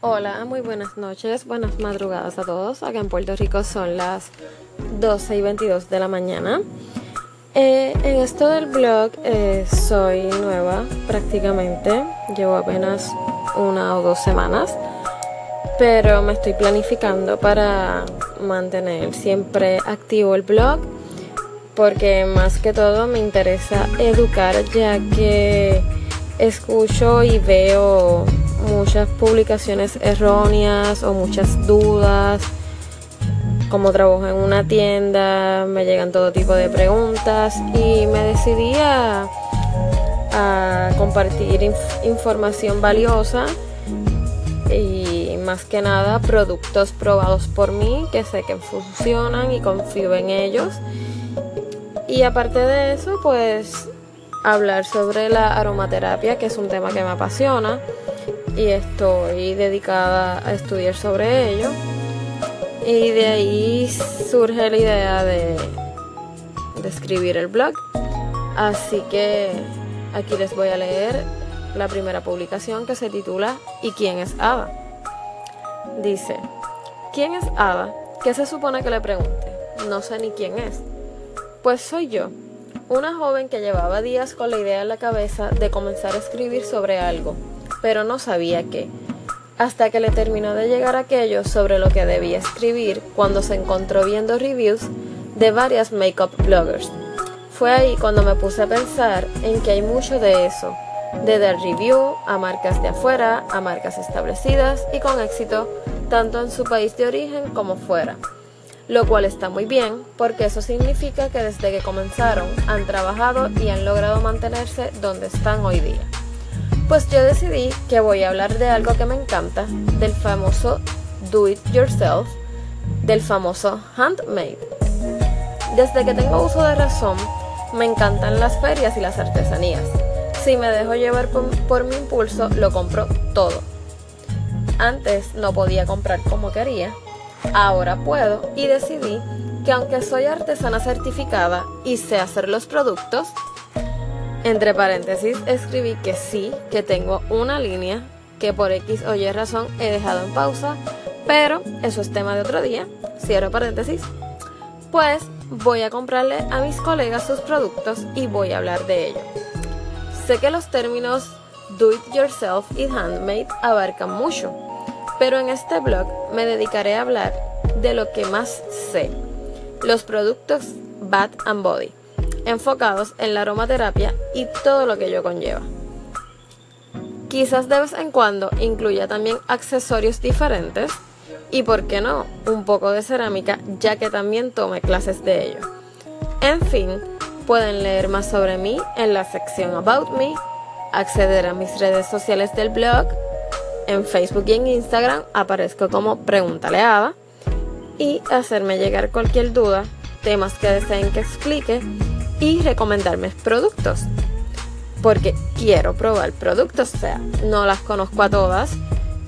Hola, muy buenas noches, buenas madrugadas a todos. Acá en Puerto Rico son las 12 y 22 de la mañana. Eh, en esto del blog eh, soy nueva prácticamente, llevo apenas una o dos semanas, pero me estoy planificando para mantener siempre activo el blog porque más que todo me interesa educar ya que escucho y veo muchas publicaciones erróneas o muchas dudas. Como trabajo en una tienda, me llegan todo tipo de preguntas y me decidí a, compartir información valiosa y más que nada productos probados por mí que sé que funcionan y confío en ellos. Y aparte de eso, pues hablar sobre la aromaterapia, que es un tema que me apasiona y estoy dedicada a estudiar sobre ello. Y de ahí surge la idea de, escribir el blog. Así que aquí les voy a leer la primera publicación que se titula ¿Y quién es Ada? Dice, ¿quién es Ada? ¿Qué se supone que le pregunte? No sé ni quién es. Pues soy yo, una joven que llevaba días con la idea en la cabeza de comenzar a escribir sobre algo, pero no sabía qué, hasta que le terminó de llegar aquello sobre lo que debía escribir cuando se encontró viendo reviews de varias makeup bloggers. Fue ahí cuando me puse a pensar en que hay mucho de eso, de dar review a marcas de afuera, a marcas establecidas y con éxito, tanto en su país de origen como fuera lo cual está muy bien porque eso significa que desde que comenzaron han trabajado y han logrado mantenerse donde están hoy día. Pues yo decidí que voy a hablar de algo que me encanta, del famoso do it yourself, del famoso handmade. Desde que tengo uso de razón, me encantan las ferias y las artesanías. Si me dejo llevar por, mi impulso, lo compro todo. Antes no podía comprar como quería, Ahora puedo y decidí que aunque soy artesana certificada y sé hacer los productos, entre paréntesis escribí que sí, que tengo una línea que por X o Y razón he dejado en pausa, pero eso es tema de otro día, cierro paréntesis, pues voy a comprarle a mis colegas sus productos y voy a hablar de ello. Sé que los términos do it yourself y handmade abarcan mucho, pero en este blog me dedicaré a hablar de lo que más sé, los productos Bath and Body, enfocados en la aromaterapia y todo lo que ello conlleva. Quizás de vez en cuando incluya también accesorios diferentes y, por qué no, un poco de cerámica, ya que también tome clases de ello. En fin, pueden leer más sobre mí en la sección About Me, acceder a mis redes sociales del blog, en Facebook y en Instagram aparezco como Pregúntale a y hacerme llegar cualquier duda, temas que deseen que explique y recomendarme productos. Porque quiero probar productos, o sea, no las conozco a todas,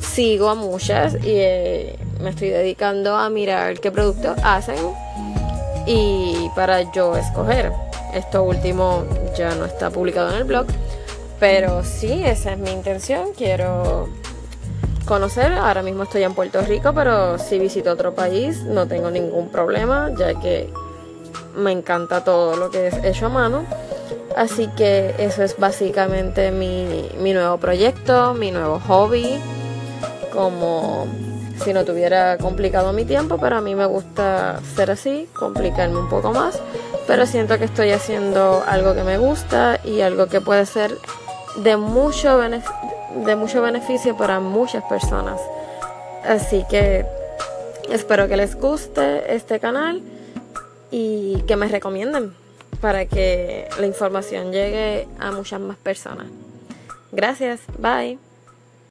sigo a muchas y eh, me estoy dedicando a mirar qué productos hacen y para yo escoger. Esto último ya no está publicado en el blog, pero sí, esa es mi intención. Quiero conocer. Ahora mismo estoy en Puerto Rico, pero si visito otro país no tengo ningún problema, ya que me encanta todo lo que es hecho a mano. Así que eso es básicamente mi, mi nuevo proyecto, mi nuevo hobby. Como si no tuviera complicado mi tiempo, pero a mí me gusta ser así, complicarme un poco más. Pero siento que estoy haciendo algo que me gusta y algo que puede ser de mucho de mucho beneficio para muchas personas. Así que espero que les guste este canal y que me recomienden para que la información llegue a muchas más personas. Gracias, bye.